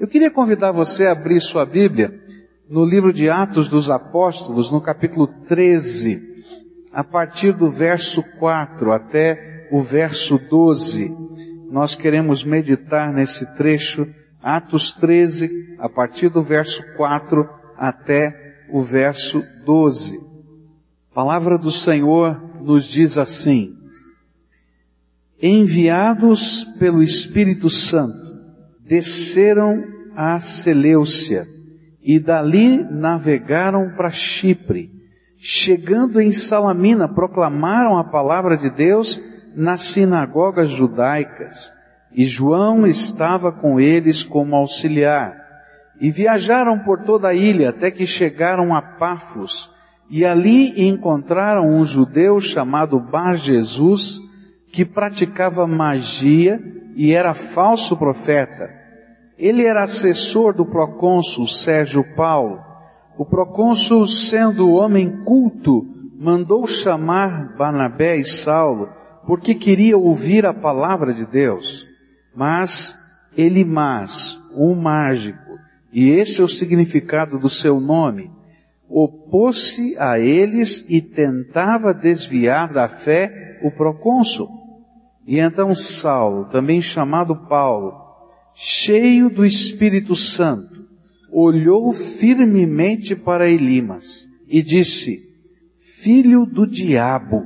Eu queria convidar você a abrir sua Bíblia no livro de Atos dos Apóstolos, no capítulo 13, a partir do verso 4 até o verso 12. Nós queremos meditar nesse trecho, Atos 13, a partir do verso 4 até o verso 12. A palavra do Senhor nos diz assim: Enviados pelo Espírito Santo, desceram a Seleucia e dali navegaram para Chipre. Chegando em Salamina, proclamaram a palavra de Deus nas sinagogas judaicas. E João estava com eles como auxiliar. E viajaram por toda a ilha até que chegaram a Pafos. E ali encontraram um judeu chamado Bar Jesus, que praticava magia e era falso profeta. Ele era assessor do procônsul Sérgio Paulo. O procônsul, sendo homem culto, mandou chamar Barnabé e Saulo, porque queria ouvir a palavra de Deus. Mas Elimas, um mágico, e esse é o significado do seu nome, opôs-se a eles e tentava desviar da fé o procônsul. E então Saulo, também chamado Paulo, cheio do Espírito Santo, olhou firmemente para Elimas e disse, Filho do diabo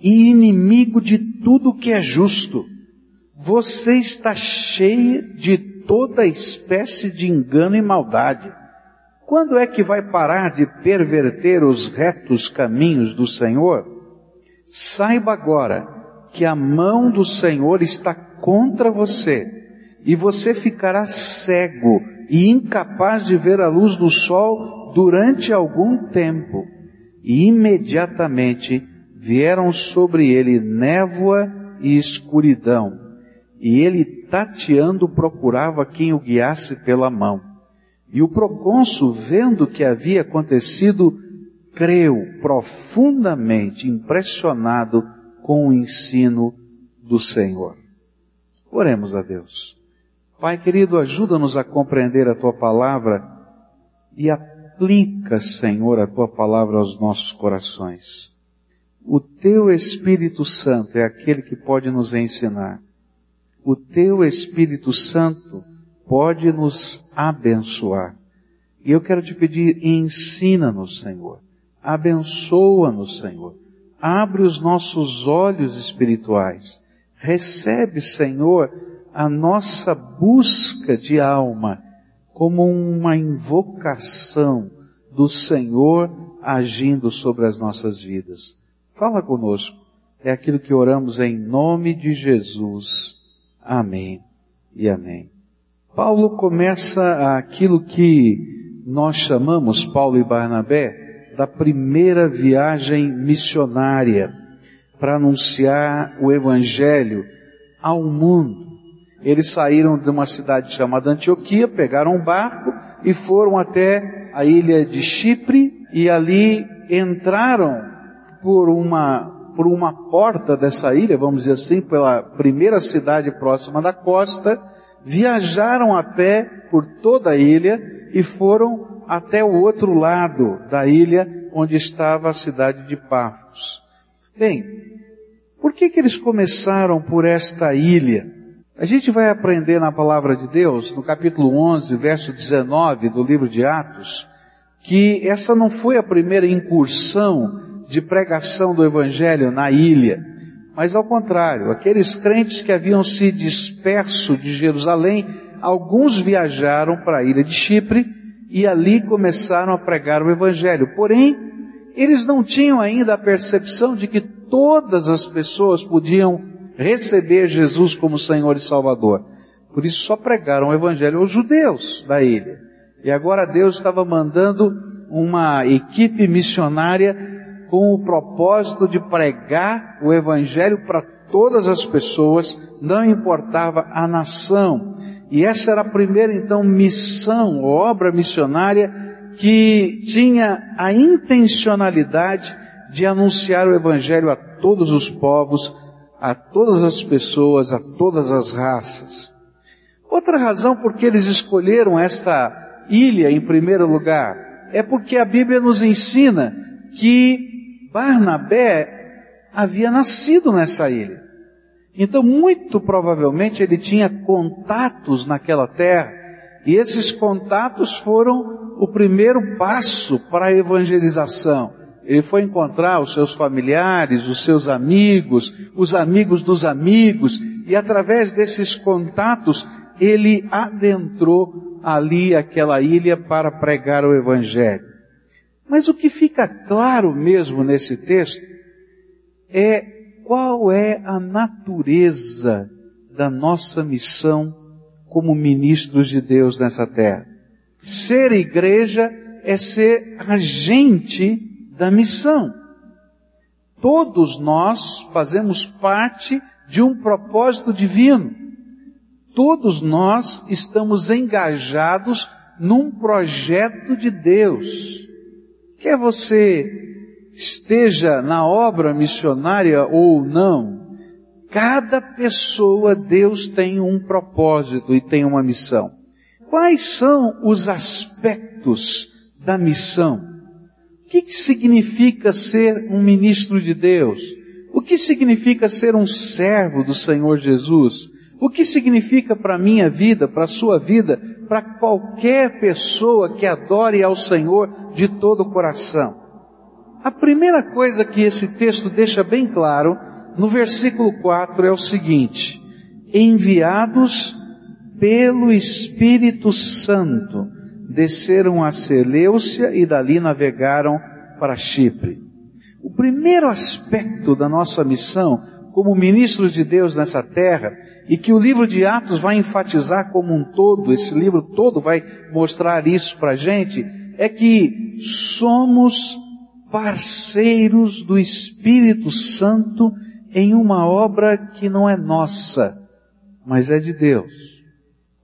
e inimigo de tudo que é justo, você está cheia de toda espécie de engano e maldade. Quando é que vai parar de perverter os retos caminhos do Senhor? Saiba agora que a mão do Senhor está contra você e você ficará cego e incapaz de ver a luz do sol durante algum tempo. E imediatamente vieram sobre ele névoa e escuridão, e ele tateando procurava quem o guiasse pela mão. E o procônsul, vendo que havia acontecido, creu profundamente impressionado com o ensino do Senhor. Oremos a Deus. Pai querido, ajuda-nos a compreender a tua palavra e aplica, Senhor, a tua palavra aos nossos corações. O teu Espírito Santo é aquele que pode nos ensinar. O teu Espírito Santo pode nos abençoar. E eu quero te pedir, ensina-nos, Senhor. Abençoa-nos, Senhor. Abre os nossos olhos espirituais. Recebe, Senhor, a nossa busca de alma como uma invocação do Senhor agindo sobre as nossas vidas. Fala conosco. É aquilo que oramos em nome de Jesus. Amém e amém. Paulo começa aquilo que nós chamamos, Paulo e Barnabé, da primeira viagem missionária para anunciar o Evangelho ao mundo. Eles saíram de uma cidade chamada Antioquia, pegaram um barco e foram até a ilha de Chipre e ali entraram por uma, por uma porta dessa ilha, vamos dizer assim, pela primeira cidade próxima da costa, viajaram a pé por toda a ilha e foram até o outro lado da ilha onde estava a cidade de Pafos. Bem, por que que eles começaram por esta ilha? A gente vai aprender na palavra de Deus, no capítulo 11, verso 19 do livro de Atos, que essa não foi a primeira incursão de pregação do evangelho na ilha, mas ao contrário, aqueles crentes que haviam se disperso de Jerusalém, alguns viajaram para a ilha de Chipre e ali começaram a pregar o evangelho. Porém, eles não tinham ainda a percepção de que todas as pessoas podiam receber Jesus como Senhor e Salvador. Por isso só pregaram o Evangelho aos judeus da ilha. E agora Deus estava mandando uma equipe missionária com o propósito de pregar o Evangelho para todas as pessoas, não importava a nação. E essa era a primeira então missão, obra missionária que tinha a intencionalidade de anunciar o Evangelho a todos os povos, a todas as pessoas, a todas as raças. Outra razão por que eles escolheram esta ilha em primeiro lugar é porque a Bíblia nos ensina que Barnabé havia nascido nessa ilha. Então, muito provavelmente ele tinha contatos naquela terra, e esses contatos foram o primeiro passo para a evangelização. Ele foi encontrar os seus familiares, os seus amigos, os amigos dos amigos, e através desses contatos, ele adentrou ali aquela ilha para pregar o Evangelho. Mas o que fica claro mesmo nesse texto é qual é a natureza da nossa missão como ministros de Deus nessa terra. Ser igreja é ser agente da missão. Todos nós fazemos parte de um propósito divino. Todos nós estamos engajados num projeto de Deus. Quer você esteja na obra missionária ou não, cada pessoa Deus tem um propósito e tem uma missão. Quais são os aspectos da missão? Que, que significa ser um ministro de Deus? O que significa ser um servo do Senhor Jesus? O que significa para a minha vida, para a sua vida, para qualquer pessoa que adore ao Senhor de todo o coração? A primeira coisa que esse texto deixa bem claro, no versículo 4, é o seguinte: enviados pelo Espírito Santo desceram a Seleucia e dali navegaram para Chipre. O primeiro aspecto da nossa missão como ministros de Deus nessa terra e que o livro de Atos vai enfatizar como um todo, esse livro todo vai mostrar isso para a gente, é que somos parceiros do Espírito Santo em uma obra que não é nossa, mas é de Deus.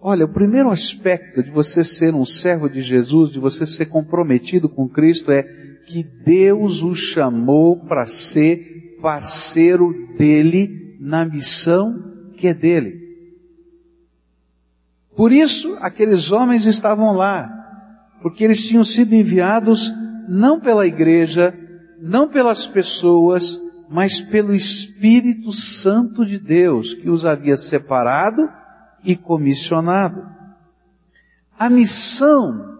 Olha, o primeiro aspecto de você ser um servo de Jesus, de você ser comprometido com Cristo, é que Deus o chamou para ser parceiro dele na missão que é dele. Por isso, aqueles homens estavam lá, porque eles tinham sido enviados não pela igreja, não pelas pessoas, mas pelo Espírito Santo de Deus, que os havia separado e comissionado. A missão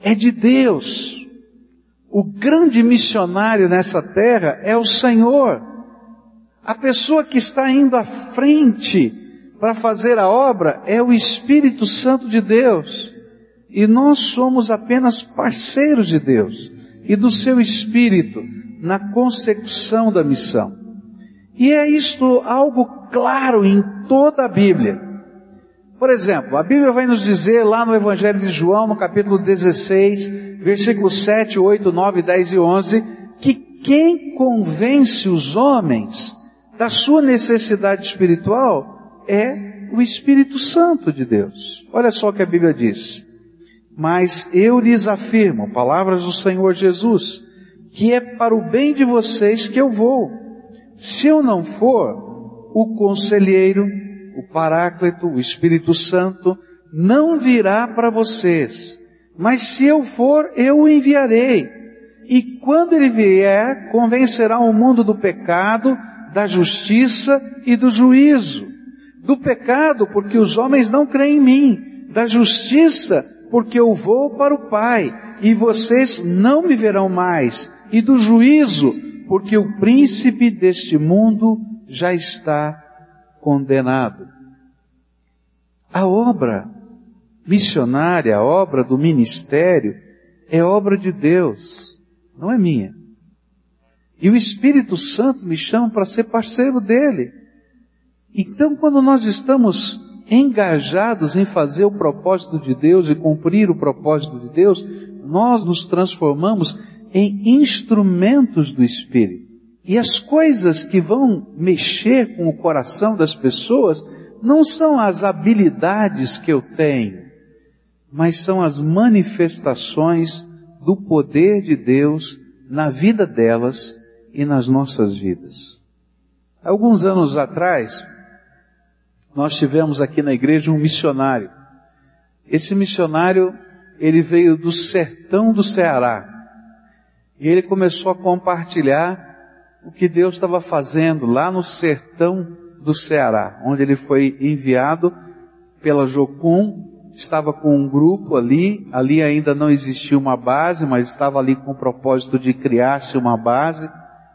é de Deus. O grande missionário nessa terra é o Senhor. A pessoa que está indo à frente para fazer a obra é o Espírito Santo de Deus. E nós somos apenas parceiros de Deus e do seu Espírito na consecução da missão. E é isto algo claro em toda a Bíblia. Por exemplo, a Bíblia vai nos dizer lá no Evangelho de João, no capítulo 16, versículos 7, 8, 9, 10 e 11, que quem convence os homens da sua necessidade espiritual é o Espírito Santo de Deus. Olha só o que a Bíblia diz. Mas eu lhes afirmo, palavras do Senhor Jesus, que é para o bem de vocês que eu vou. Se eu não for, o conselheiro o Paráclito, o Espírito Santo, não virá para vocês. Mas se eu for, eu o enviarei. E quando ele vier, convencerá o mundo do pecado, da justiça e do juízo. Do pecado, porque os homens não creem em mim. Da justiça, porque eu vou para o Pai, e vocês não me verão mais. E do juízo, porque o príncipe deste mundo já está condenado. A obra missionária, a obra do ministério, é obra de Deus, não é minha. E o Espírito Santo me chama para ser parceiro dele. Então, quando nós estamos engajados em fazer o propósito de Deus e cumprir o propósito de Deus, nós nos transformamos em instrumentos do Espírito. E as coisas que vão mexer com o coração das pessoas não são as habilidades que eu tenho, mas são as manifestações do poder de Deus na vida delas e nas nossas vidas. Alguns anos atrás, nós tivemos aqui na igreja um missionário. Esse missionário, ele veio do sertão do Ceará. E ele começou a compartilhar o que Deus estava fazendo lá no sertão do Ceará, onde ele foi enviado pela Jocum, estava com um grupo ali, ali ainda não existia uma base, mas estava ali com o propósito de criar-se uma base,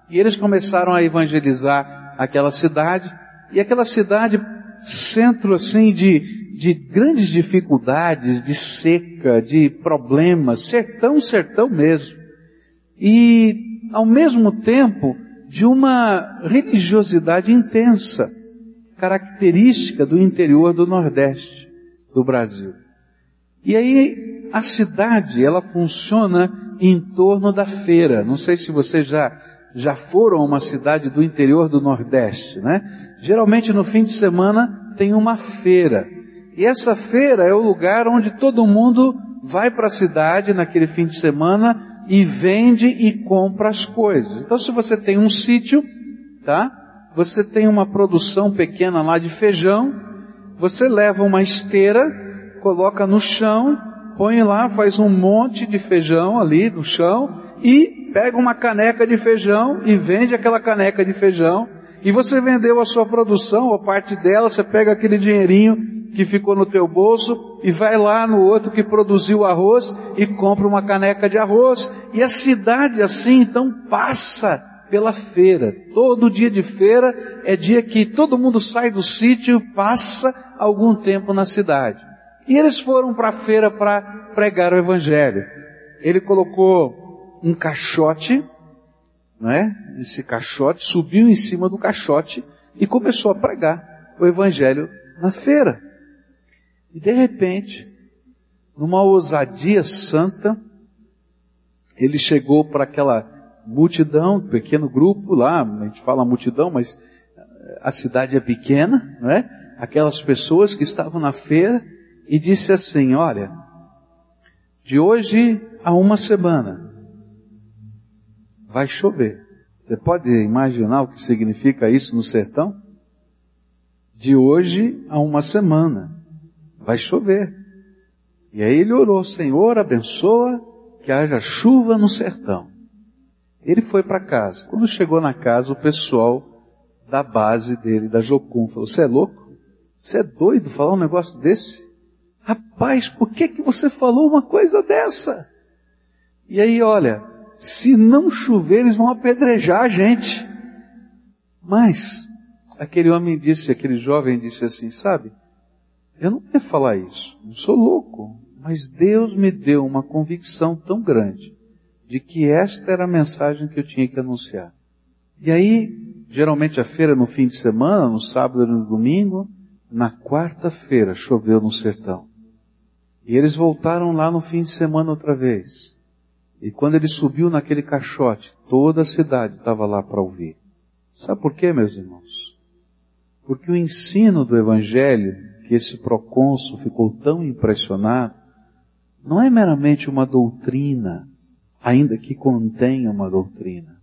e eles começaram a evangelizar aquela cidade, e aquela cidade, centro assim de, de grandes dificuldades, de seca, de problemas, sertão, sertão mesmo. E, ao mesmo tempo, de uma religiosidade intensa, característica do interior do Nordeste do Brasil. E aí a cidade, ela funciona em torno da feira. Não sei se vocês já já foram a uma cidade do interior do Nordeste, né? Geralmente no fim de semana tem uma feira. E essa feira é o lugar onde todo mundo vai para a cidade naquele fim de semana e vende e compra as coisas. Então se você tem um sítio, tá? Você tem uma produção pequena lá de feijão, você leva uma esteira, coloca no chão, põe lá, faz um monte de feijão ali no chão e pega uma caneca de feijão e vende aquela caneca de feijão. E você vendeu a sua produção, ou parte dela, você pega aquele dinheirinho que ficou no teu bolso e vai lá no outro que produziu arroz e compra uma caneca de arroz. E a cidade assim então passa pela feira. Todo dia de feira é dia que todo mundo sai do sítio passa algum tempo na cidade. E eles foram para a feira para pregar o evangelho. Ele colocou um caixote, não é? Esse caixote subiu em cima do caixote e começou a pregar o evangelho na feira. E de repente, numa ousadia santa, ele chegou para aquela multidão, pequeno grupo lá, a gente fala multidão, mas a cidade é pequena, não é? Aquelas pessoas que estavam na feira e disse assim: Olha, de hoje a uma semana vai chover. Você pode imaginar o que significa isso no sertão? De hoje a uma semana vai chover. E aí ele orou, Senhor, abençoa que haja chuva no sertão. Ele foi para casa. Quando chegou na casa, o pessoal da base dele, da Jocum, falou: Você é louco? Você é doido falar um negócio desse? Rapaz, por que, que você falou uma coisa dessa? E aí, olha, se não chover, eles vão apedrejar a gente. Mas, aquele homem disse, aquele jovem disse assim, sabe? Eu não quero falar isso, não sou louco, mas Deus me deu uma convicção tão grande de que esta era a mensagem que eu tinha que anunciar. E aí, geralmente a feira no fim de semana, no sábado e no domingo, na quarta-feira choveu no sertão. E eles voltaram lá no fim de semana outra vez. E quando ele subiu naquele caixote, toda a cidade estava lá para ouvir. Sabe por quê, meus irmãos? Porque o ensino do Evangelho que esse procônsul ficou tão impressionado, não é meramente uma doutrina, ainda que contenha uma doutrina,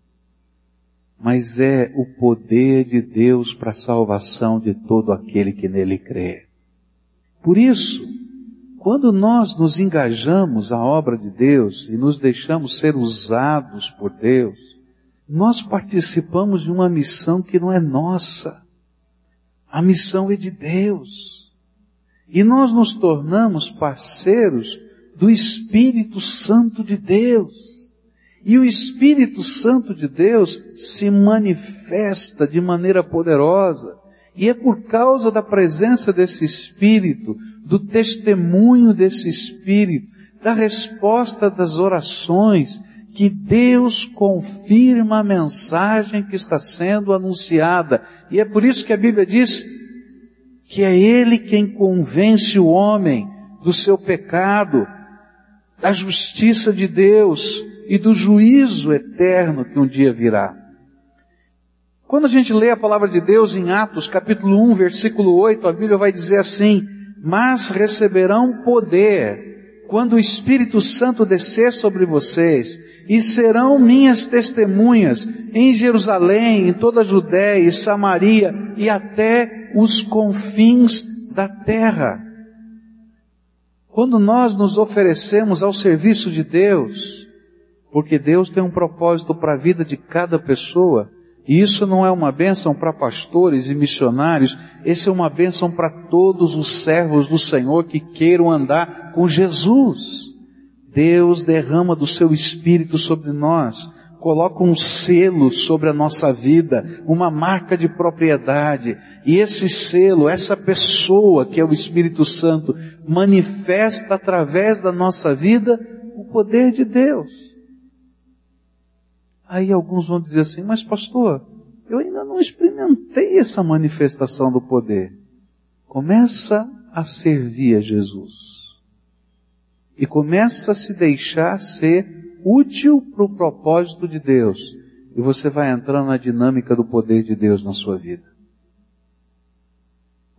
mas é o poder de Deus para a salvação de todo aquele que nele crê. Por isso, quando nós nos engajamos à obra de Deus e nos deixamos ser usados por Deus, nós participamos de uma missão que não é nossa. A missão é de Deus. E nós nos tornamos parceiros do Espírito Santo de Deus. E o Espírito Santo de Deus se manifesta de maneira poderosa. E é por causa da presença desse Espírito, do testemunho desse Espírito, da resposta das orações, que Deus confirma a mensagem que está sendo anunciada. E é por isso que a Bíblia diz que é Ele quem convence o homem do seu pecado, da justiça de Deus e do juízo eterno que um dia virá. Quando a gente lê a palavra de Deus em Atos capítulo 1, versículo 8, a Bíblia vai dizer assim, mas receberão poder quando o Espírito Santo descer sobre vocês, e serão minhas testemunhas em Jerusalém, em toda a Judéia e Samaria e até os confins da terra. Quando nós nos oferecemos ao serviço de Deus, porque Deus tem um propósito para a vida de cada pessoa, e isso não é uma bênção para pastores e missionários, esse é uma bênção para todos os servos do Senhor que queiram andar com Jesus. Deus derrama do seu Espírito sobre nós, coloca um selo sobre a nossa vida, uma marca de propriedade, e esse selo, essa pessoa que é o Espírito Santo, manifesta através da nossa vida o poder de Deus. Aí alguns vão dizer assim, mas pastor, eu ainda não experimentei essa manifestação do poder. Começa a servir a Jesus e começa a se deixar ser útil para o propósito de Deus. E você vai entrando na dinâmica do poder de Deus na sua vida.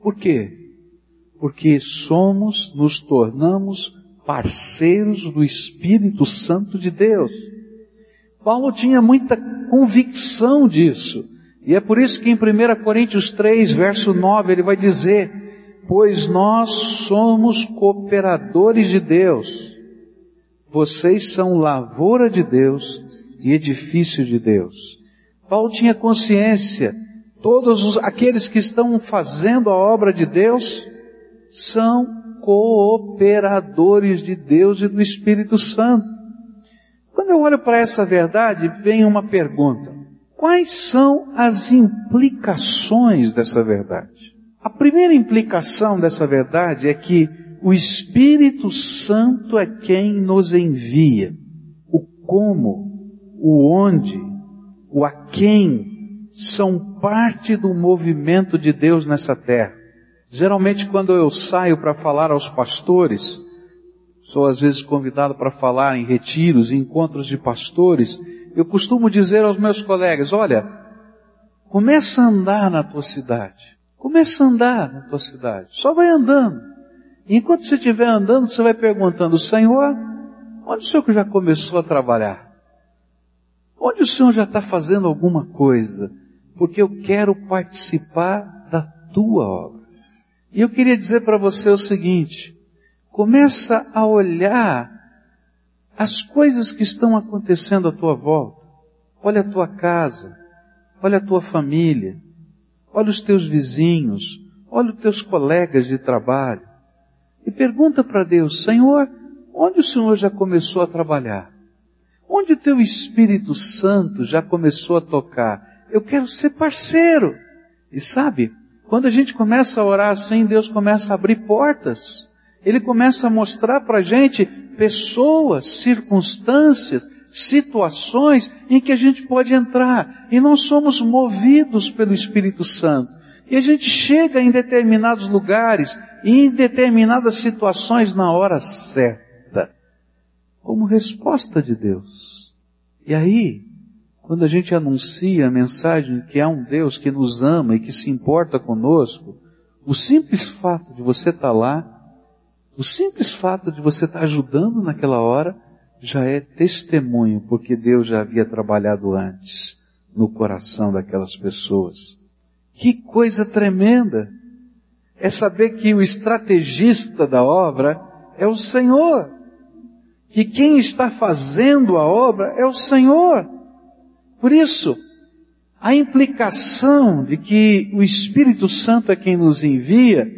Por quê? Porque somos, nos tornamos parceiros do Espírito Santo de Deus. Paulo tinha muita convicção disso. E é por isso que em 1 Coríntios 3, verso 9, ele vai dizer, pois nós somos cooperadores de Deus. Vocês são lavoura de Deus e edifício de Deus. Paulo tinha consciência, todos os, aqueles que estão fazendo a obra de Deus são cooperadores de Deus e do Espírito Santo. Quando eu olho para essa verdade, vem uma pergunta. Quais são as implicações dessa verdade? A primeira implicação dessa verdade é que o Espírito Santo é quem nos envia. O como, o onde, o a quem são parte do movimento de Deus nessa terra. Geralmente quando eu saio para falar aos pastores, sou às vezes convidado para falar em retiros, em encontros de pastores, eu costumo dizer aos meus colegas, olha, começa a andar na tua cidade. Começa a andar na tua cidade. Só vai andando. E enquanto você estiver andando, você vai perguntando, Senhor, onde o Senhor já começou a trabalhar? Onde o Senhor já está fazendo alguma coisa? Porque eu quero participar da tua obra. E eu queria dizer para você o seguinte, começa a olhar as coisas que estão acontecendo à tua volta. Olha a tua casa, olha a tua família, olha os teus vizinhos, olha os teus colegas de trabalho e pergunta para Deus, Senhor, onde o Senhor já começou a trabalhar? Onde o teu Espírito Santo já começou a tocar? Eu quero ser parceiro. E sabe, quando a gente começa a orar assim, Deus começa a abrir portas. Ele começa a mostrar para a gente pessoas, circunstâncias, situações em que a gente pode entrar e nós somos movidos pelo Espírito Santo. E a gente chega em determinados lugares e em determinadas situações na hora certa, como resposta de Deus. E aí, quando a gente anuncia a mensagem que há um Deus que nos ama e que se importa conosco, o simples fato de você estar lá, o simples fato de você estar ajudando naquela hora, já é testemunho, porque Deus já havia trabalhado antes no coração daquelas pessoas. Que coisa tremenda! É saber que o estrategista da obra é o Senhor. Que quem está fazendo a obra é o Senhor. Por isso, a implicação de que o Espírito Santo é quem nos envia,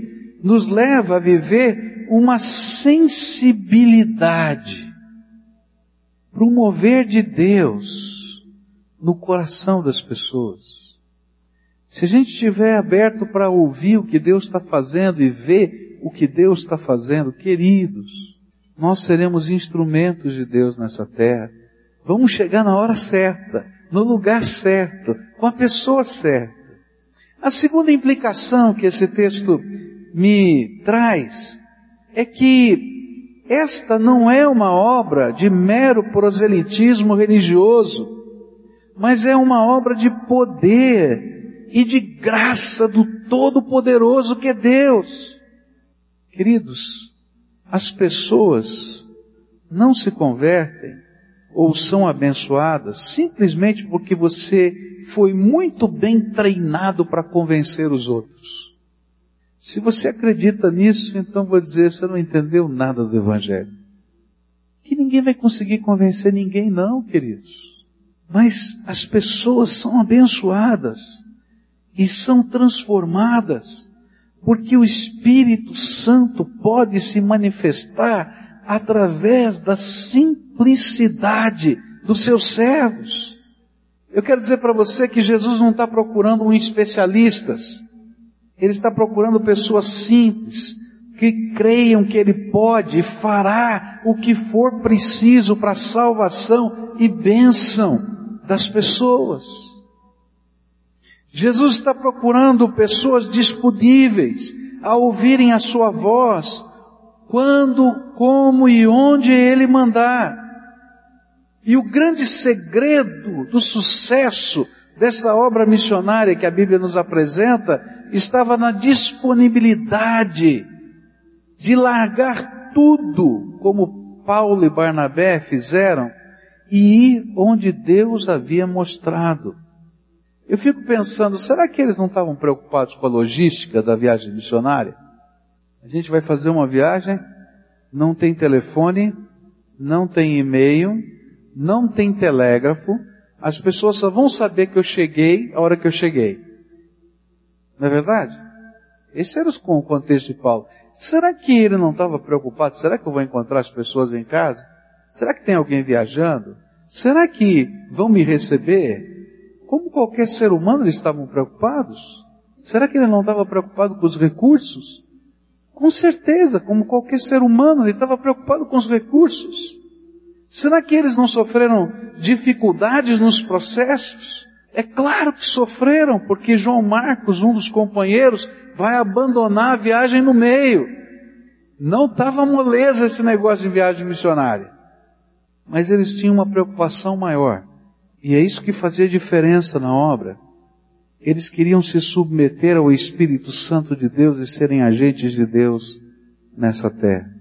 nos leva a viver uma sensibilidade para o mover de Deus no coração das pessoas. Se a gente estiver aberto para ouvir o que Deus está fazendo e ver o que Deus está fazendo, queridos, nós seremos instrumentos de Deus nessa terra. Vamos chegar na hora certa, no lugar certo, com a pessoa certa. A segunda implicação que esse texto me traz é que esta não é uma obra de mero proselitismo religioso, mas é uma obra de poder e de graça do Todo-Poderoso que é Deus. Queridos, as pessoas não se convertem ou são abençoadas simplesmente porque você foi muito bem treinado para convencer os outros. Se você acredita nisso, então vou dizer, você não entendeu nada do Evangelho. Que ninguém vai conseguir convencer ninguém, não, queridos. Mas as pessoas são abençoadas e são transformadas, porque o Espírito Santo pode se manifestar através da simplicidade dos seus servos. Eu quero dizer para você que Jesus não está procurando um especialistas. Ele está procurando pessoas simples, que creiam que Ele pode e fará o que for preciso para a salvação e bênção das pessoas. Jesus está procurando pessoas disponíveis a ouvirem a Sua voz, quando, como e onde Ele mandar. E o grande segredo do sucesso dessa obra missionária que a Bíblia nos apresenta estava na disponibilidade de largar tudo, como Paulo e Barnabé fizeram, e ir onde Deus havia mostrado. Eu fico pensando, será que eles não estavam preocupados com a logística da viagem missionária? A gente vai fazer uma viagem, não tem telefone, não tem e-mail, não tem telégrafo, as pessoas só vão saber que eu cheguei a hora que eu cheguei. Não é verdade? Esse era o contexto de Paulo. Será que ele não estava preocupado? Será que eu vou encontrar as pessoas em casa? Será que tem alguém viajando? Será que vão me receber? Como qualquer ser humano, eles estavam preocupados. Será que ele não estava preocupado com os recursos? Com certeza, como qualquer ser humano, ele estava preocupado com os recursos. Será que eles não sofreram dificuldades nos processos? É claro que sofreram, porque João Marcos, um dos companheiros, vai abandonar a viagem no meio. Não estava moleza esse negócio de viagem missionária. Mas eles tinham uma preocupação maior. E é isso que fazia diferença na obra. Eles queriam se submeter ao Espírito Santo de Deus e serem agentes de Deus nessa terra.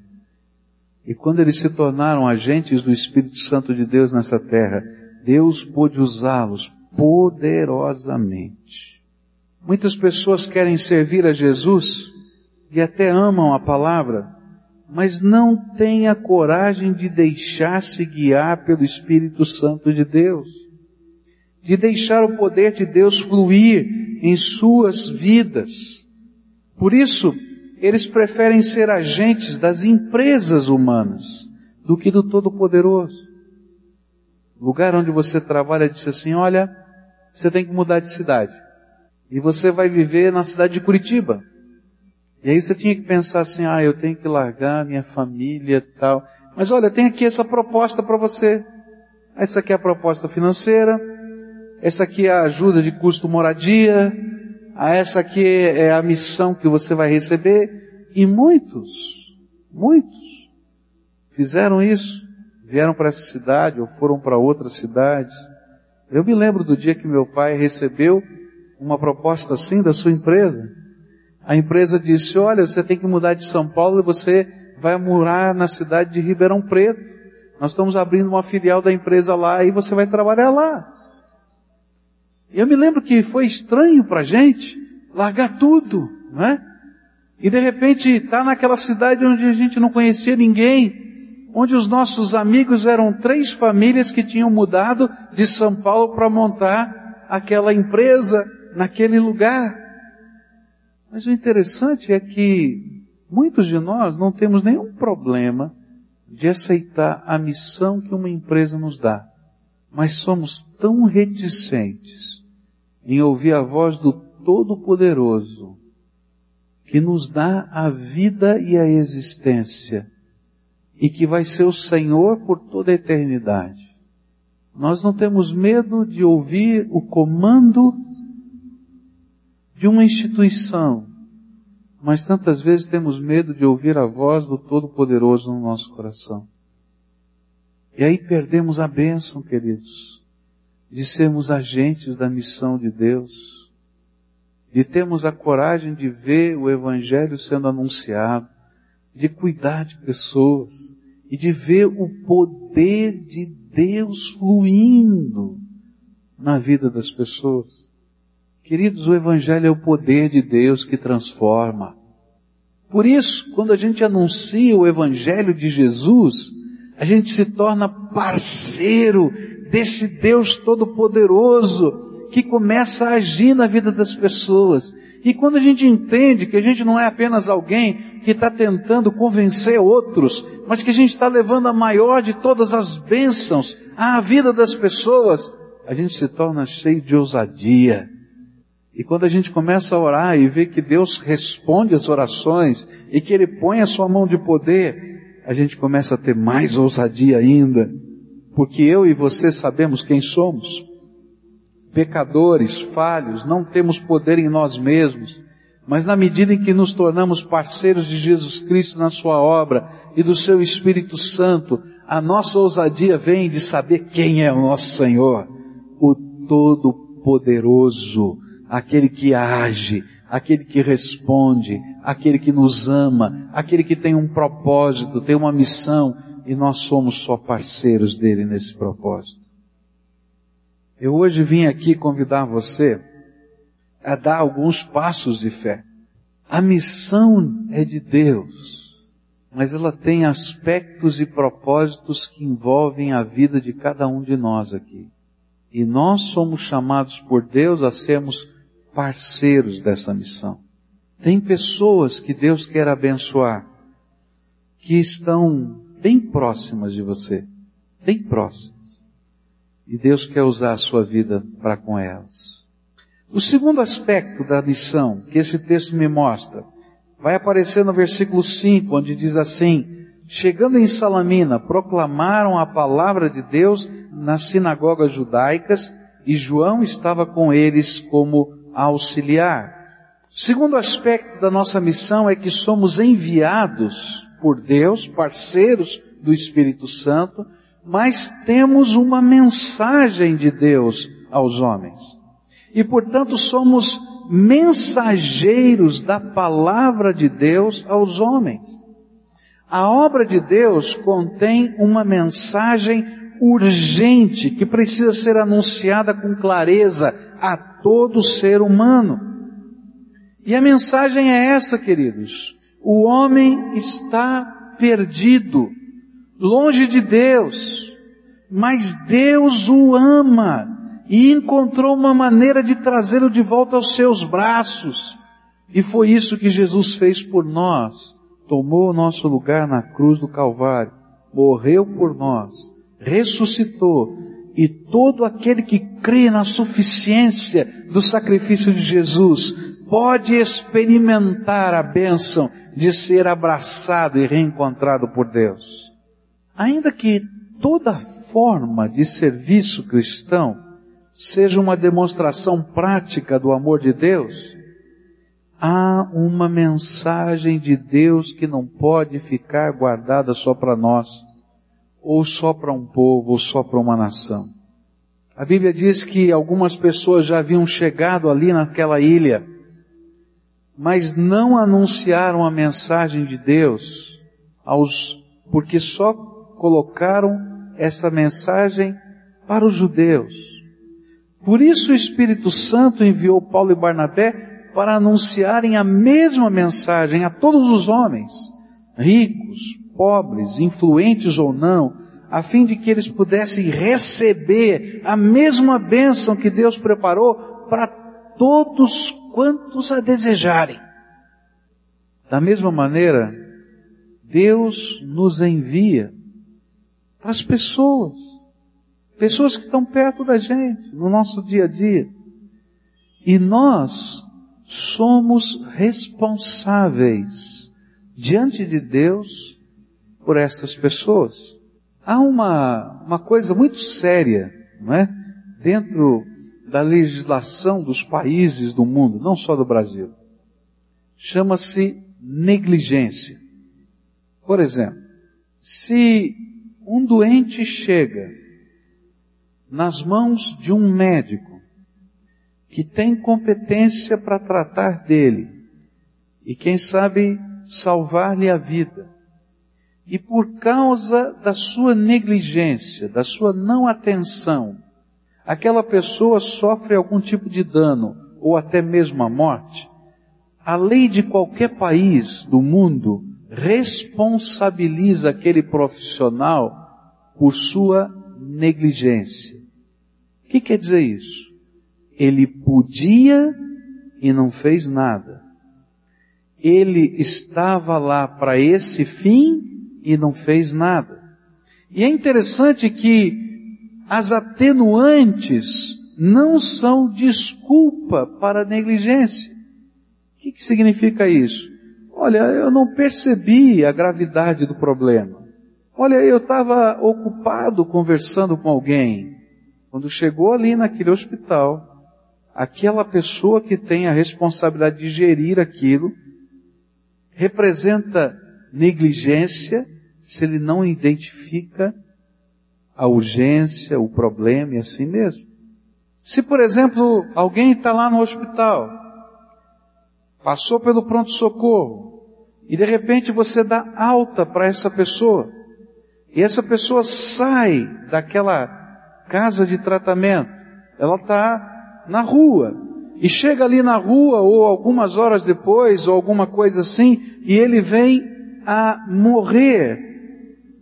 E quando eles se tornaram agentes do Espírito Santo de Deus nessa terra, Deus pôde usá-los poderosamente. Muitas pessoas querem servir a Jesus e até amam a palavra, mas não têm a coragem de deixar-se guiar pelo Espírito Santo de Deus, de deixar o poder de Deus fluir em suas vidas. Por isso, eles preferem ser agentes das empresas humanas do que do Todo-Poderoso. Lugar onde você trabalha disse assim, olha, você tem que mudar de cidade. E você vai viver na cidade de Curitiba. E aí você tinha que pensar assim, ah, eu tenho que largar minha família tal. Mas olha, tem aqui essa proposta para você. Essa aqui é a proposta financeira. Essa aqui é a ajuda de custo moradia ah, essa aqui é a missão que você vai receber. E muitos, muitos fizeram isso. Vieram para essa cidade ou foram para outra cidade. Eu me lembro do dia que meu pai recebeu uma proposta assim da sua empresa. A empresa disse, olha, você tem que mudar de São Paulo e você vai morar na cidade de Ribeirão Preto. Nós estamos abrindo uma filial da empresa lá e você vai trabalhar lá. Eu me lembro que foi estranho para a gente largar tudo, não é? E de repente estar tá naquela cidade onde a gente não conhecia ninguém, onde os nossos amigos eram três famílias que tinham mudado de São Paulo para montar aquela empresa naquele lugar. Mas o interessante é que muitos de nós não temos nenhum problema de aceitar a missão que uma empresa nos dá, mas somos tão reticentes em ouvir a voz do Todo-Poderoso, que nos dá a vida e a existência, e que vai ser o Senhor por toda a eternidade. Nós não temos medo de ouvir o comando de uma instituição, mas tantas vezes temos medo de ouvir a voz do Todo-Poderoso no nosso coração. E aí perdemos a bênção, queridos de sermos agentes da missão de Deus, de termos a coragem de ver o Evangelho sendo anunciado, de cuidar de pessoas e de ver o poder de Deus fluindo na vida das pessoas. Queridos, o Evangelho é o poder de Deus que transforma. Por isso, quando a gente anuncia o Evangelho de Jesus, a gente se torna parceiro desse Deus Todo-Poderoso que começa a agir na vida das pessoas. E quando a gente entende que a gente não é apenas alguém que está tentando convencer outros, mas que a gente está levando a maior de todas as bênçãos à vida das pessoas, a gente se torna cheio de ousadia. E quando a gente começa a orar e vê que Deus responde as orações e que Ele põe a sua mão de poder, a gente começa a ter mais ousadia ainda. Porque eu e você sabemos quem somos. Pecadores, falhos, não temos poder em nós mesmos. Mas na medida em que nos tornamos parceiros de Jesus Cristo na Sua obra e do Seu Espírito Santo, a nossa ousadia vem de saber quem é o nosso Senhor, o Todo-Poderoso, aquele que age, aquele que responde, aquele que nos ama, aquele que tem um propósito, tem uma missão, e nós somos só parceiros dele nesse propósito. Eu hoje vim aqui convidar você a dar alguns passos de fé. A missão é de Deus, mas ela tem aspectos e propósitos que envolvem a vida de cada um de nós aqui. E nós somos chamados por Deus a sermos parceiros dessa missão. Tem pessoas que Deus quer abençoar, que estão bem próximas de você, bem próximas. E Deus quer usar a sua vida para com elas. O segundo aspecto da missão que esse texto me mostra vai aparecer no versículo 5, onde diz assim: Chegando em Salamina, proclamaram a palavra de Deus nas sinagogas judaicas e João estava com eles como auxiliar. Segundo aspecto da nossa missão é que somos enviados por Deus, parceiros do Espírito Santo, mas temos uma mensagem de Deus aos homens. E portanto somos mensageiros da palavra de Deus aos homens. A obra de Deus contém uma mensagem urgente que precisa ser anunciada com clareza a todo ser humano. E a mensagem é essa, queridos. O homem está perdido, longe de Deus, mas Deus o ama e encontrou uma maneira de trazê-lo de volta aos seus braços. E foi isso que Jesus fez por nós. Tomou o nosso lugar na cruz do Calvário, morreu por nós, ressuscitou e todo aquele que crê na suficiência do sacrifício de Jesus pode experimentar a bênção de ser abraçado e reencontrado por Deus. Ainda que toda forma de serviço cristão seja uma demonstração prática do amor de Deus, há uma mensagem de Deus que não pode ficar guardada só para nós ou só para um povo, ou só para uma nação. A Bíblia diz que algumas pessoas já haviam chegado ali naquela ilha, mas não anunciaram a mensagem de Deus aos, porque só colocaram essa mensagem para os judeus. Por isso o Espírito Santo enviou Paulo e Barnabé para anunciarem a mesma mensagem a todos os homens, ricos, pobres, influentes ou não, a fim de que eles pudessem receber a mesma bênção que Deus preparou para todos quantos a desejarem. Da mesma maneira, Deus nos envia para as pessoas, pessoas que estão perto da gente, no nosso dia a dia. E nós somos responsáveis diante de Deus por essas pessoas. Há uma, uma coisa muito séria, não é? Dentro da legislação dos países do mundo, não só do Brasil. Chama-se negligência. Por exemplo, se um doente chega nas mãos de um médico que tem competência para tratar dele e quem sabe salvar-lhe a vida, e por causa da sua negligência, da sua não atenção, aquela pessoa sofre algum tipo de dano, ou até mesmo a morte, a lei de qualquer país do mundo responsabiliza aquele profissional por sua negligência. O que quer dizer isso? Ele podia e não fez nada. Ele estava lá para esse fim e não fez nada. E é interessante que as atenuantes não são desculpa para negligência. O que, que significa isso? Olha, eu não percebi a gravidade do problema. Olha, eu estava ocupado conversando com alguém. Quando chegou ali naquele hospital, aquela pessoa que tem a responsabilidade de gerir aquilo, representa negligência se ele não identifica a urgência, o problema e assim mesmo. Se, por exemplo, alguém está lá no hospital, passou pelo pronto-socorro, e de repente você dá alta para essa pessoa, e essa pessoa sai daquela casa de tratamento, ela está na rua, e chega ali na rua, ou algumas horas depois, ou alguma coisa assim, e ele vem a morrer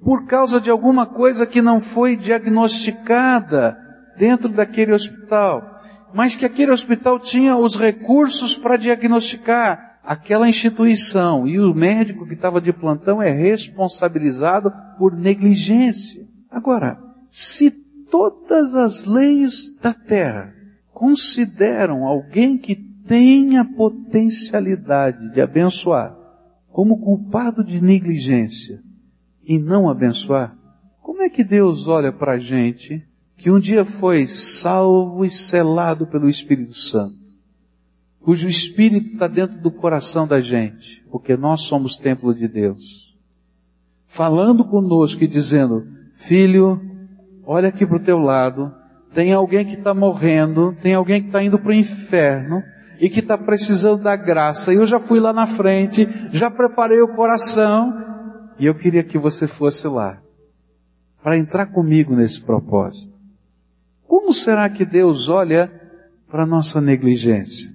por causa de alguma coisa que não foi diagnosticada dentro daquele hospital, mas que aquele hospital tinha os recursos para diagnosticar aquela instituição e o médico que estava de plantão é responsabilizado por negligência. Agora, se todas as leis da terra consideram alguém que tem a potencialidade de abençoar como culpado de negligência e não abençoar, como é que Deus olha para a gente que um dia foi salvo e selado pelo Espírito Santo, cujo Espírito está dentro do coração da gente, porque nós somos templo de Deus, falando conosco e dizendo, filho, olha aqui para o teu lado, tem alguém que está morrendo, tem alguém que está indo para o inferno, e que está precisando da graça. E eu já fui lá na frente, já preparei o coração, e eu queria que você fosse lá, para entrar comigo nesse propósito. Como será que Deus olha para nossa negligência?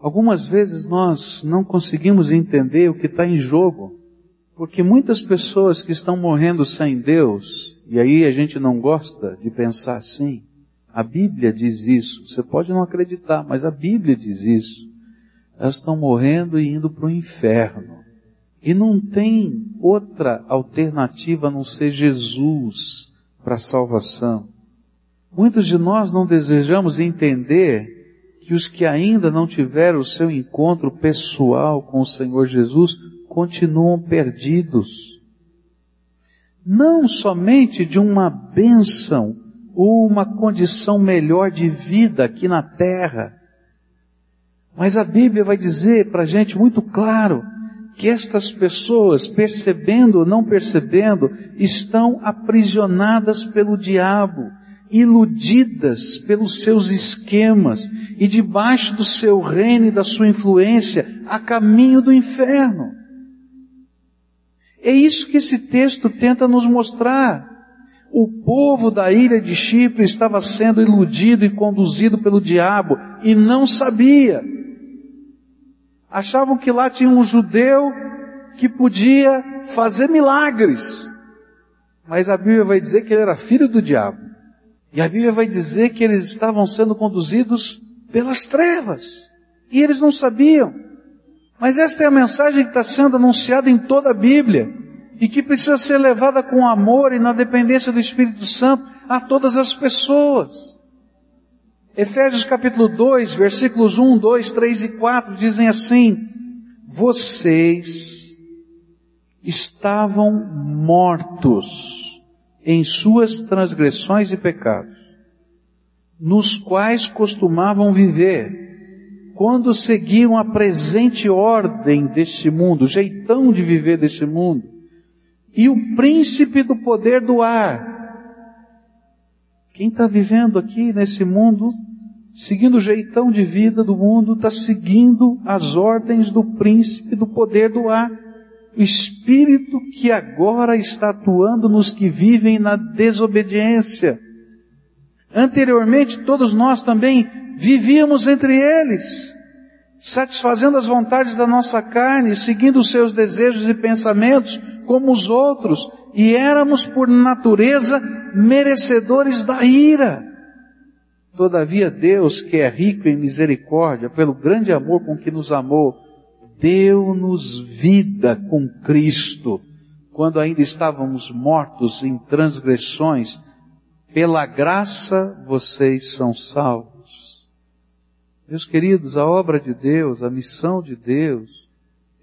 Algumas vezes nós não conseguimos entender o que está em jogo, porque muitas pessoas que estão morrendo sem Deus, e aí a gente não gosta de pensar assim, a Bíblia diz isso, você pode não acreditar, mas a Bíblia diz isso. Elas estão morrendo e indo para o inferno. E não tem outra alternativa a não ser Jesus para a salvação. Muitos de nós não desejamos entender que os que ainda não tiveram o seu encontro pessoal com o Senhor Jesus continuam perdidos. Não somente de uma bênção ou uma condição melhor de vida aqui na terra, mas a Bíblia vai dizer para a gente muito claro que estas pessoas, percebendo ou não percebendo, estão aprisionadas pelo diabo iludidas pelos seus esquemas e debaixo do seu reino e da sua influência a caminho do inferno. É isso que esse texto tenta nos mostrar. O povo da ilha de Chipre estava sendo iludido e conduzido pelo diabo e não sabia. Achavam que lá tinha um judeu que podia fazer milagres. Mas a Bíblia vai dizer que ele era filho do diabo. E a Bíblia vai dizer que eles estavam sendo conduzidos pelas trevas. E eles não sabiam. Mas esta é a mensagem que está sendo anunciada em toda a Bíblia. E que precisa ser levada com amor e na dependência do Espírito Santo a todas as pessoas. Efésios capítulo 2, versículos 1, 2, 3 e 4 dizem assim: Vocês estavam mortos em suas transgressões e pecados, nos quais costumavam viver, quando seguiam a presente ordem deste mundo, o jeitão de viver deste mundo, e o príncipe do poder do ar. Quem está vivendo aqui nesse mundo, seguindo o jeitão de vida do mundo, está seguindo as ordens do príncipe do poder do ar. O Espírito que agora está atuando nos que vivem na desobediência. Anteriormente, todos nós também vivíamos entre eles, satisfazendo as vontades da nossa carne, seguindo os seus desejos e pensamentos como os outros, e éramos por natureza merecedores da ira. Todavia Deus, que é rico em misericórdia, pelo grande amor com que nos amou, deu-nos vida com Cristo, quando ainda estávamos mortos em transgressões, pela graça vocês são salvos. Meus queridos, a obra de Deus, a missão de Deus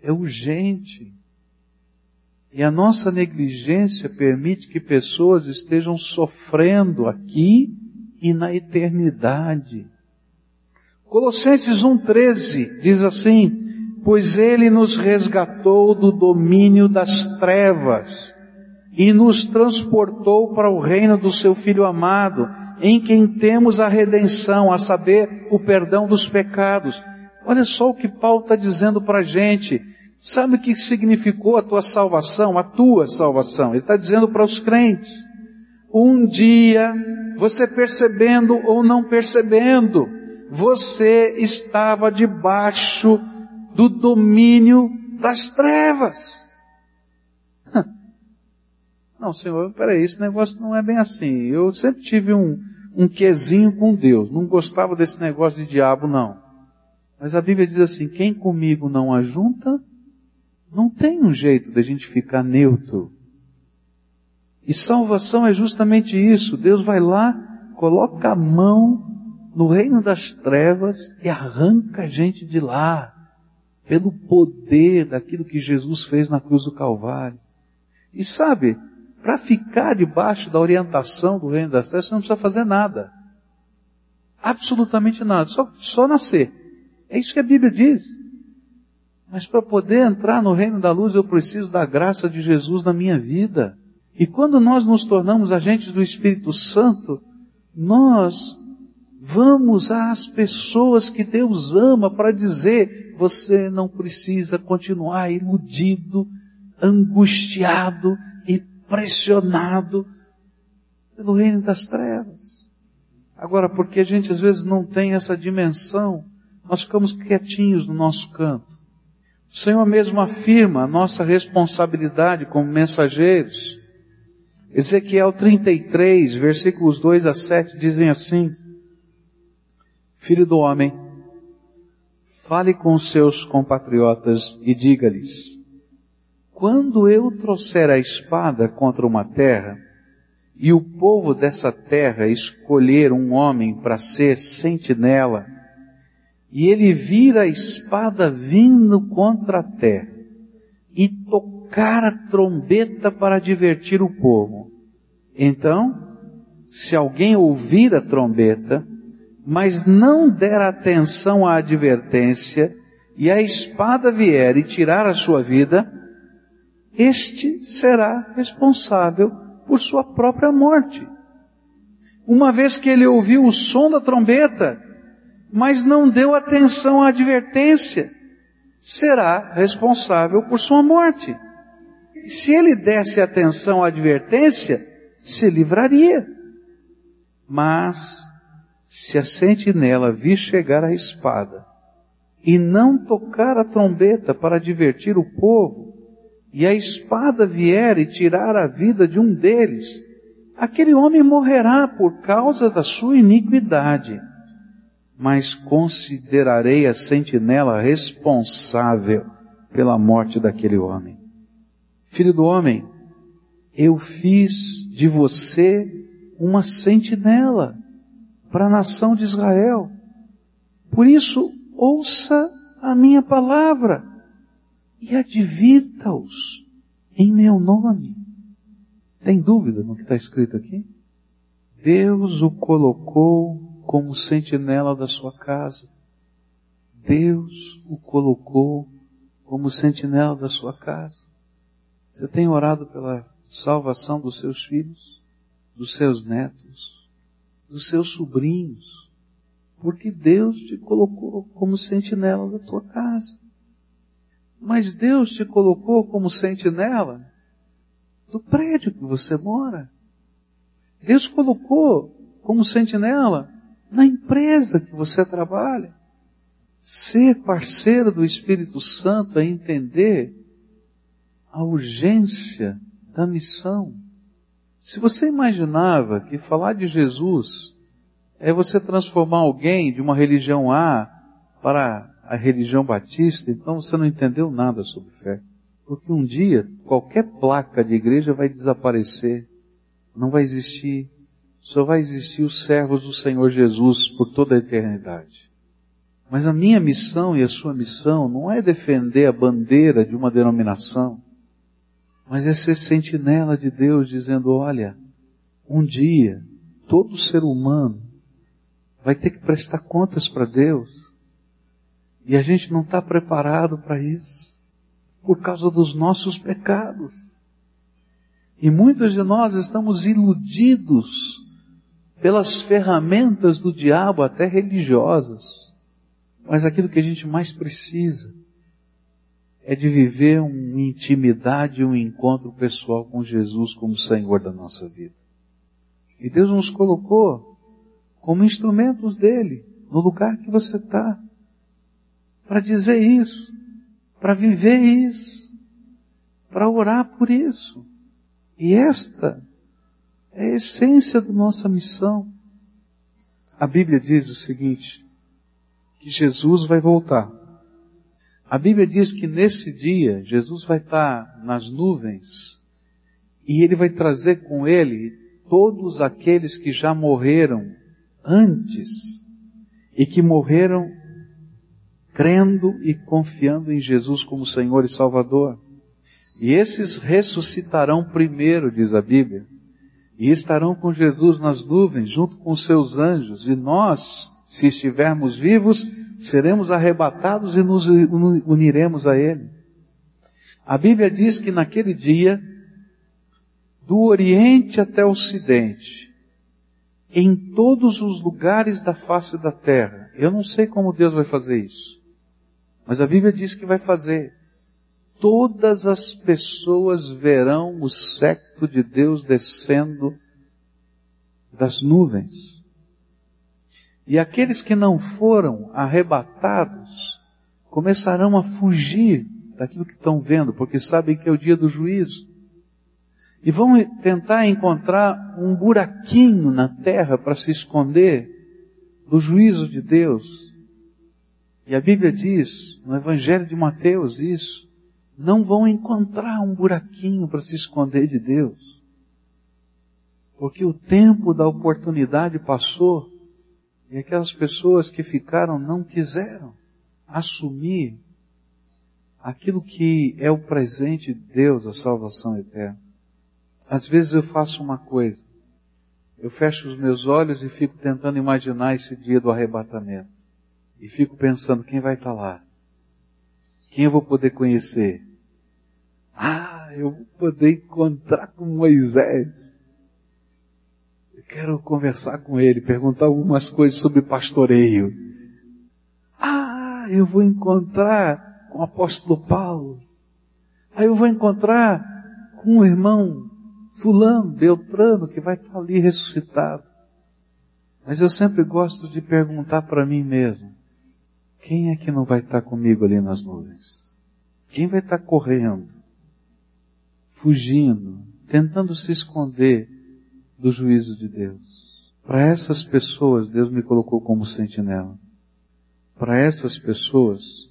é urgente. E a nossa negligência permite que pessoas estejam sofrendo aqui e na eternidade. Colossenses 1,13 diz assim: Pois ele nos resgatou do domínio das trevas e nos transportou para o reino do seu Filho amado, em quem temos a redenção, a saber, o perdão dos pecados. Olha só o que Paulo está dizendo para a gente. Sabe o que significou a tua salvação, a tua salvação? Ele está dizendo para os crentes. Um dia, você percebendo ou não percebendo, você estava debaixo do domínio das trevas. Não, Senhor, peraí, esse negócio não é bem assim. Eu sempre tive um, um quesinho com Deus. Não gostava desse negócio de diabo, não. Mas a Bíblia diz assim, quem comigo não ajunta, não tem um jeito de a gente ficar neutro. E salvação é justamente isso. Deus vai lá, coloca a mão no reino das trevas e arranca a gente de lá. Pelo poder daquilo que Jesus fez na cruz do Calvário. E sabe, para ficar debaixo da orientação do reino das trevas, você não precisa fazer nada. Absolutamente nada. Só, só nascer. É isso que a Bíblia diz. Mas para poder entrar no reino da luz, eu preciso da graça de Jesus na minha vida. E quando nós nos tornamos agentes do Espírito Santo, nós vamos às pessoas que Deus ama para dizer: você não precisa continuar iludido, angustiado, pressionado pelo reino das trevas. Agora, porque a gente às vezes não tem essa dimensão, nós ficamos quietinhos no nosso canto. O Senhor mesmo afirma a nossa responsabilidade como mensageiros. Ezequiel 33, versículos 2 a 7 dizem assim: Filho do homem, fale com seus compatriotas e diga-lhes: quando eu trouxer a espada contra uma terra, e o povo dessa terra escolher um homem para ser sentinela, e ele vir a espada vindo contra a terra, e tocar a trombeta para divertir o povo. Então, se alguém ouvir a trombeta, mas não der atenção à advertência, e a espada vier e tirar a sua vida, este será responsável por sua própria morte. Uma vez que ele ouviu o som da trombeta, mas não deu atenção à advertência, será responsável por sua morte. Se ele desse atenção à advertência, se livraria. Mas, se a sentinela vir chegar a espada e não tocar a trombeta para divertir o povo, e a espada vier e tirar a vida de um deles, aquele homem morrerá por causa da sua iniquidade. Mas considerarei a sentinela responsável pela morte daquele homem. Filho do homem, eu fiz de você uma sentinela para a nação de Israel. Por isso, ouça a minha palavra e advirta-os em meu nome. Tem dúvida no que está escrito aqui? Deus o colocou como sentinela da sua casa. Deus o colocou como sentinela da sua casa. Você tem orado pela salvação dos seus filhos, dos seus netos, dos seus sobrinhos, porque Deus te colocou como sentinela da tua casa. Mas Deus te colocou como sentinela do prédio que você mora. Deus colocou como sentinela na empresa que você trabalha. Ser parceiro do Espírito Santo é entender a urgência da missão. Se você imaginava que falar de Jesus é você transformar alguém de uma religião A para a religião batista, então você não entendeu nada sobre fé. Porque um dia qualquer placa de igreja vai desaparecer, não vai existir, só vai existir os servos do Senhor Jesus por toda a eternidade. Mas a minha missão e a sua missão não é defender a bandeira de uma denominação, mas é ser sentinela de Deus dizendo, olha, um dia todo ser humano vai ter que prestar contas para Deus. E a gente não está preparado para isso, por causa dos nossos pecados. E muitos de nós estamos iludidos pelas ferramentas do diabo, até religiosas. Mas aquilo que a gente mais precisa é de viver uma intimidade, um encontro pessoal com Jesus como Senhor da nossa vida. E Deus nos colocou como instrumentos dele, no lugar que você está, para dizer isso, para viver isso, para orar por isso. E esta é a essência da nossa missão. A Bíblia diz o seguinte, que Jesus vai voltar. A Bíblia diz que nesse dia Jesus vai estar nas nuvens e ele vai trazer com ele todos aqueles que já morreram antes e que morreram crendo e confiando em Jesus como Senhor e Salvador. E esses ressuscitarão primeiro, diz a Bíblia, e estarão com Jesus nas nuvens, junto com seus anjos, e nós, se estivermos vivos, seremos arrebatados e nos uniremos a Ele. A Bíblia diz que naquele dia, do Oriente até o Ocidente, em todos os lugares da face da terra. Eu não sei como Deus vai fazer isso. Mas a Bíblia diz que vai fazer. Todas as pessoas verão o secto de Deus descendo das nuvens. E aqueles que não foram arrebatados começarão a fugir daquilo que estão vendo, porque sabem que é o dia do juízo e vão tentar encontrar um buraquinho na terra para se esconder do juízo de Deus. E a Bíblia diz, no Evangelho de Mateus, isso, não vão encontrar um buraquinho para se esconder de Deus. Porque o tempo da oportunidade passou e aquelas pessoas que ficaram não quiseram assumir aquilo que é o presente de Deus, a salvação eterna. Às vezes eu faço uma coisa. Eu fecho os meus olhos e fico tentando imaginar esse dia do arrebatamento. E fico pensando quem vai estar lá. Quem eu vou poder conhecer? Ah, eu vou poder encontrar com Moisés. Quero conversar com ele, perguntar algumas coisas sobre pastoreio. Ah, eu vou encontrar com o apóstolo Paulo. Aí eu vou encontrar com um irmão fulano, Beltrano, que vai estar ali ressuscitado. Mas eu sempre gosto de perguntar para mim mesmo, quem é que não vai estar comigo ali nas nuvens? Quem vai estar correndo, fugindo, tentando se esconder do juízo de Deus? Para essas pessoas, Deus me colocou como sentinela. Para essas pessoas,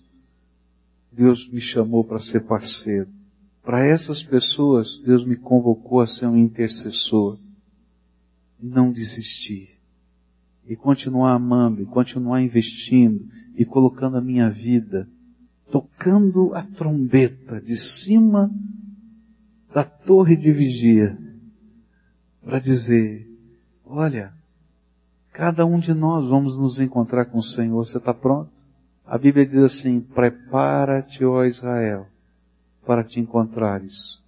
Deus me chamou para ser parceiro. Para essas pessoas, Deus me convocou a ser um intercessor. Não desistir. E continuar amando, e continuar investindo, e colocando a minha vida, tocando a trombeta de cima da torre de vigia, para dizer, olha, cada um de nós vamos nos encontrar com o Senhor, você está pronto? A Bíblia diz assim, prepara-te, ó Israel, para te encontrares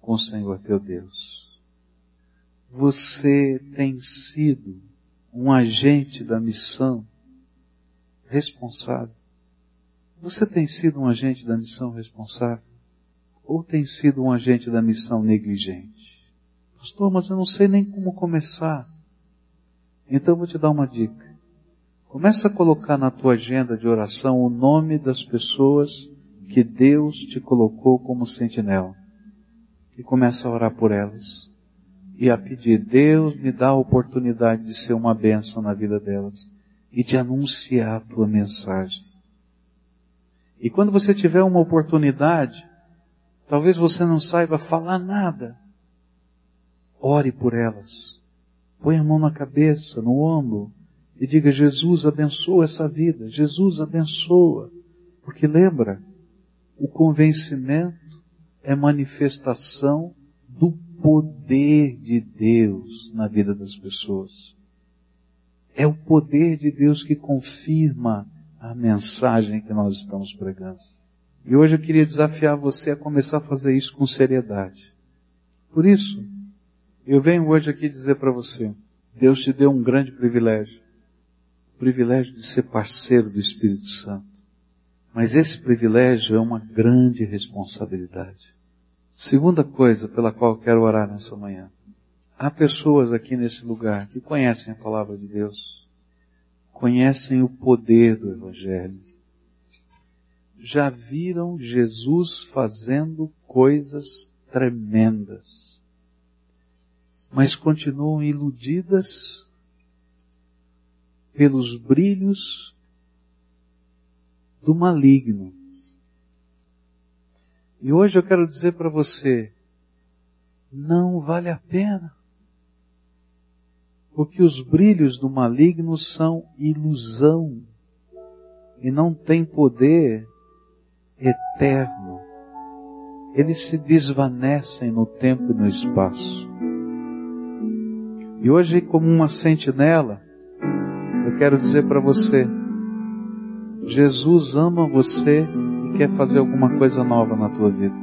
com o Senhor teu Deus. Você tem sido um agente da missão responsável. Você tem sido um agente da missão responsável? Ou tem sido um agente da missão negligente? Pastor, mas eu não sei nem como começar. Então eu vou te dar uma dica. Começa a colocar na tua agenda de oração o nome das pessoas que Deus te colocou como sentinela. E começa a orar por elas. E a pedir, Deus me dá a oportunidade de ser uma bênção na vida delas. E de anunciar a tua mensagem. E quando você tiver uma oportunidade, talvez você não saiba falar nada. Ore por elas. Põe a mão na cabeça, no ombro, e diga: Jesus abençoa essa vida. Jesus abençoa. Porque lembra, o convencimento é manifestação do poder de Deus na vida das pessoas. É o poder de Deus que confirma a mensagem que nós estamos pregando. E hoje eu queria desafiar você a começar a fazer isso com seriedade. Por isso, eu venho hoje aqui dizer para você, Deus te deu um grande privilégio. O privilégio de ser parceiro do Espírito Santo. Mas esse privilégio é uma grande responsabilidade. Segunda coisa pela qual quero orar nessa manhã. Há pessoas aqui nesse lugar que conhecem a palavra de Deus, conhecem o poder do Evangelho. Já viram Jesus fazendo coisas tremendas, mas continuam iludidas pelos brilhos do maligno. E hoje eu quero dizer para você, não vale a pena porque os brilhos do maligno são ilusão e não têm poder eterno. Eles se desvanecem no tempo e no espaço. E hoje, como uma sentinela, eu quero dizer para você, Jesus ama você e quer fazer alguma coisa nova na tua vida.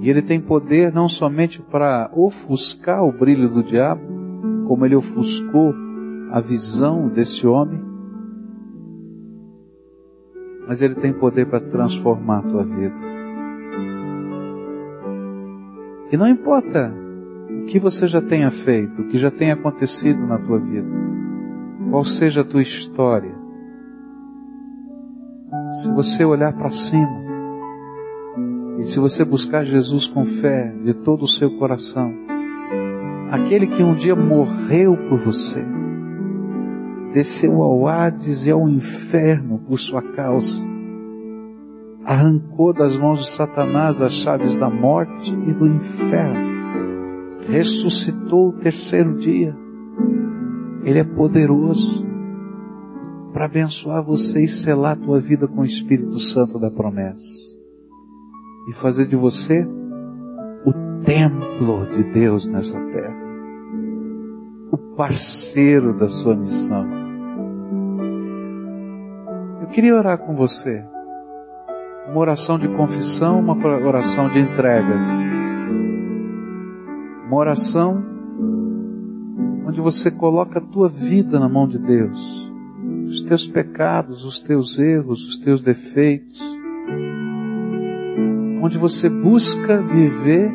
E ele tem poder não somente para ofuscar o brilho do diabo, como ele ofuscou a visão desse homem, mas ele tem poder para transformar a tua vida. E não importa o que você já tenha feito, o que já tenha acontecido na tua vida, qual seja a tua história, se você olhar para cima, e se você buscar Jesus com fé de todo o seu coração, aquele que um dia morreu por você, desceu ao Hades e ao inferno por sua causa, arrancou das mãos de Satanás as chaves da morte e do inferno, ressuscitou o terceiro dia, Ele é poderoso para abençoar você e selar a tua vida com o Espírito Santo da promessa e fazer de você o templo de Deus nessa terra o parceiro da sua missão. Eu queria orar com você. Uma oração de confissão, uma oração de entrega. Uma oração onde você coloca a tua vida na mão de Deus. Os teus pecados, os teus erros, os teus defeitos. Onde você busca viver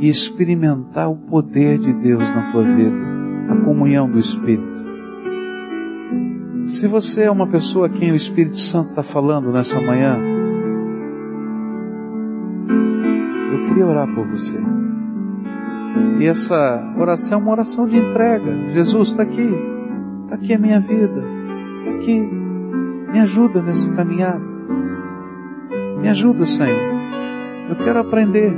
e experimentar o poder de Deus na tua vida, a comunhão do Espírito. Se você é uma pessoa a quem o Espírito Santo está falando nessa manhã, eu queria orar por você. E essa oração é uma oração de entrega. Jesus está aqui, está aqui a minha vida, está aqui, me ajuda nesse caminhar. Me ajuda, Senhor. Eu quero aprender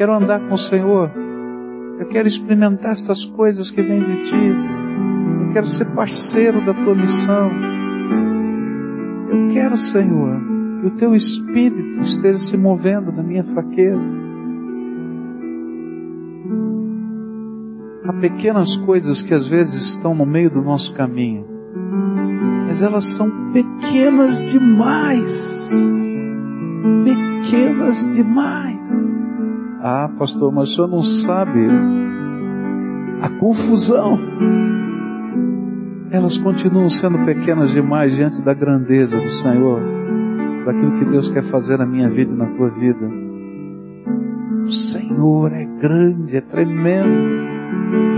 quero andar com o Senhor. Eu quero experimentar estas coisas que vêm de Ti. Eu quero ser parceiro da Tua missão. Eu quero, Senhor, que o Teu Espírito esteja se movendo na minha fraqueza. Pequenas coisas que às vezes estão no meio do nosso caminho, mas elas são pequenas demais. Pequenas demais. Ah, pastor, mas o senhor não sabe a confusão, elas continuam sendo pequenas demais diante da grandeza do Senhor, daquilo que Deus quer fazer na minha vida e na tua vida. O Senhor é grande, é tremendo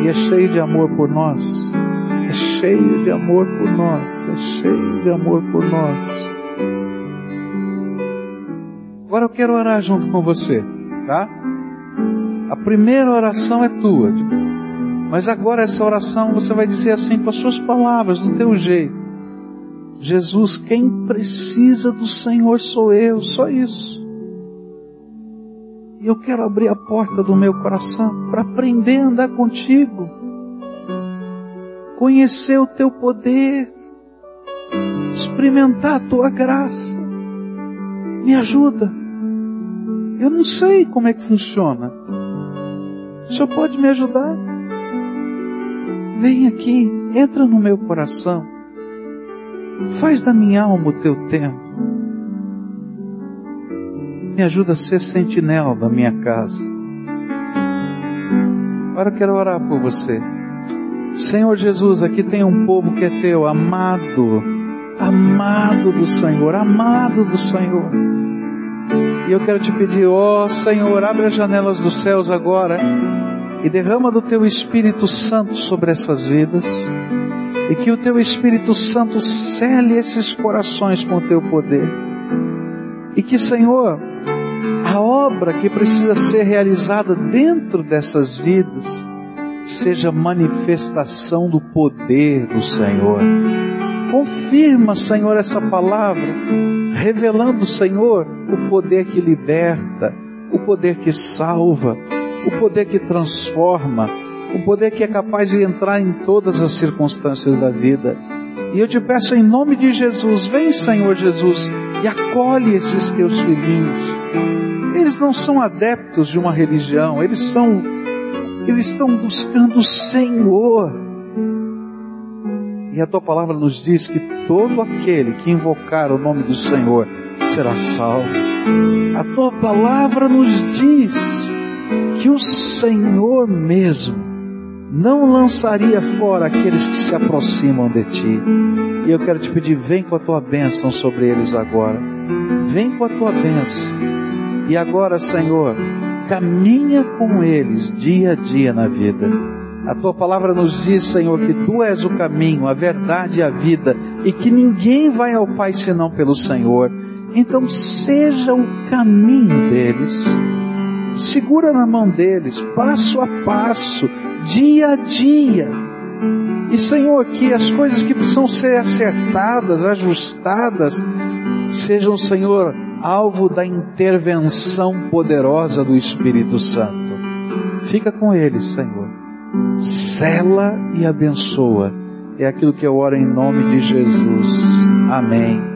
e é cheio de amor por nós. É cheio de amor por nós, é cheio de amor por nós. Agora eu quero orar junto com você, tá? A primeira oração é tua, mas agora essa oração você vai dizer assim com as suas palavras, do teu jeito. Jesus, quem precisa do Senhor sou eu, só isso. Eu quero abrir a porta do meu coração para aprender a andar contigo, conhecer o teu poder, experimentar a tua graça. Me ajuda. Eu não sei como é que funciona. O Senhor pode me ajudar? Vem aqui, entra no meu coração. Faz da minha alma o teu templo. Me ajuda a ser sentinela da minha casa. Agora eu quero orar por você. Senhor Jesus, aqui tem um povo que é teu, amado, amado do Senhor, amado do Senhor. E eu quero te pedir, ó oh, Senhor, abre as janelas dos céus agora e derrama do teu Espírito Santo sobre essas vidas, e que o teu Espírito Santo cele esses corações com o teu poder, e que, Senhor, a obra que precisa ser realizada dentro dessas vidas seja manifestação do poder do Senhor. Confirma, Senhor, essa palavra, revelando, Senhor, o poder que liberta, o poder que salva, o poder que transforma, o poder que é capaz de entrar em todas as circunstâncias da vida. E eu te peço em nome de Jesus, vem Senhor Jesus e acolhe esses teus filhinhos. Eles não são adeptos de uma religião, eles são, eles estão buscando o Senhor. E a tua palavra nos diz que todo aquele que invocar o nome do Senhor será salvo. A tua palavra nos diz que o Senhor mesmo não lançaria fora aqueles que se aproximam de ti. E eu quero te pedir, vem com a tua bênção sobre eles agora. Vem com a tua bênção. E agora, Senhor, caminha com eles dia a dia na vida. A tua palavra nos diz, Senhor, que tu és o caminho, a verdade e a vida, e que ninguém vai ao Pai senão pelo Senhor. Então, seja o caminho deles segura na mão deles, passo a passo, dia a dia. E Senhor, que as coisas que precisam ser acertadas, ajustadas, sejam, Senhor, alvo da intervenção poderosa do Espírito Santo. Fica com eles, Senhor. Sela e abençoa. É aquilo que eu oro em nome de Jesus. Amém.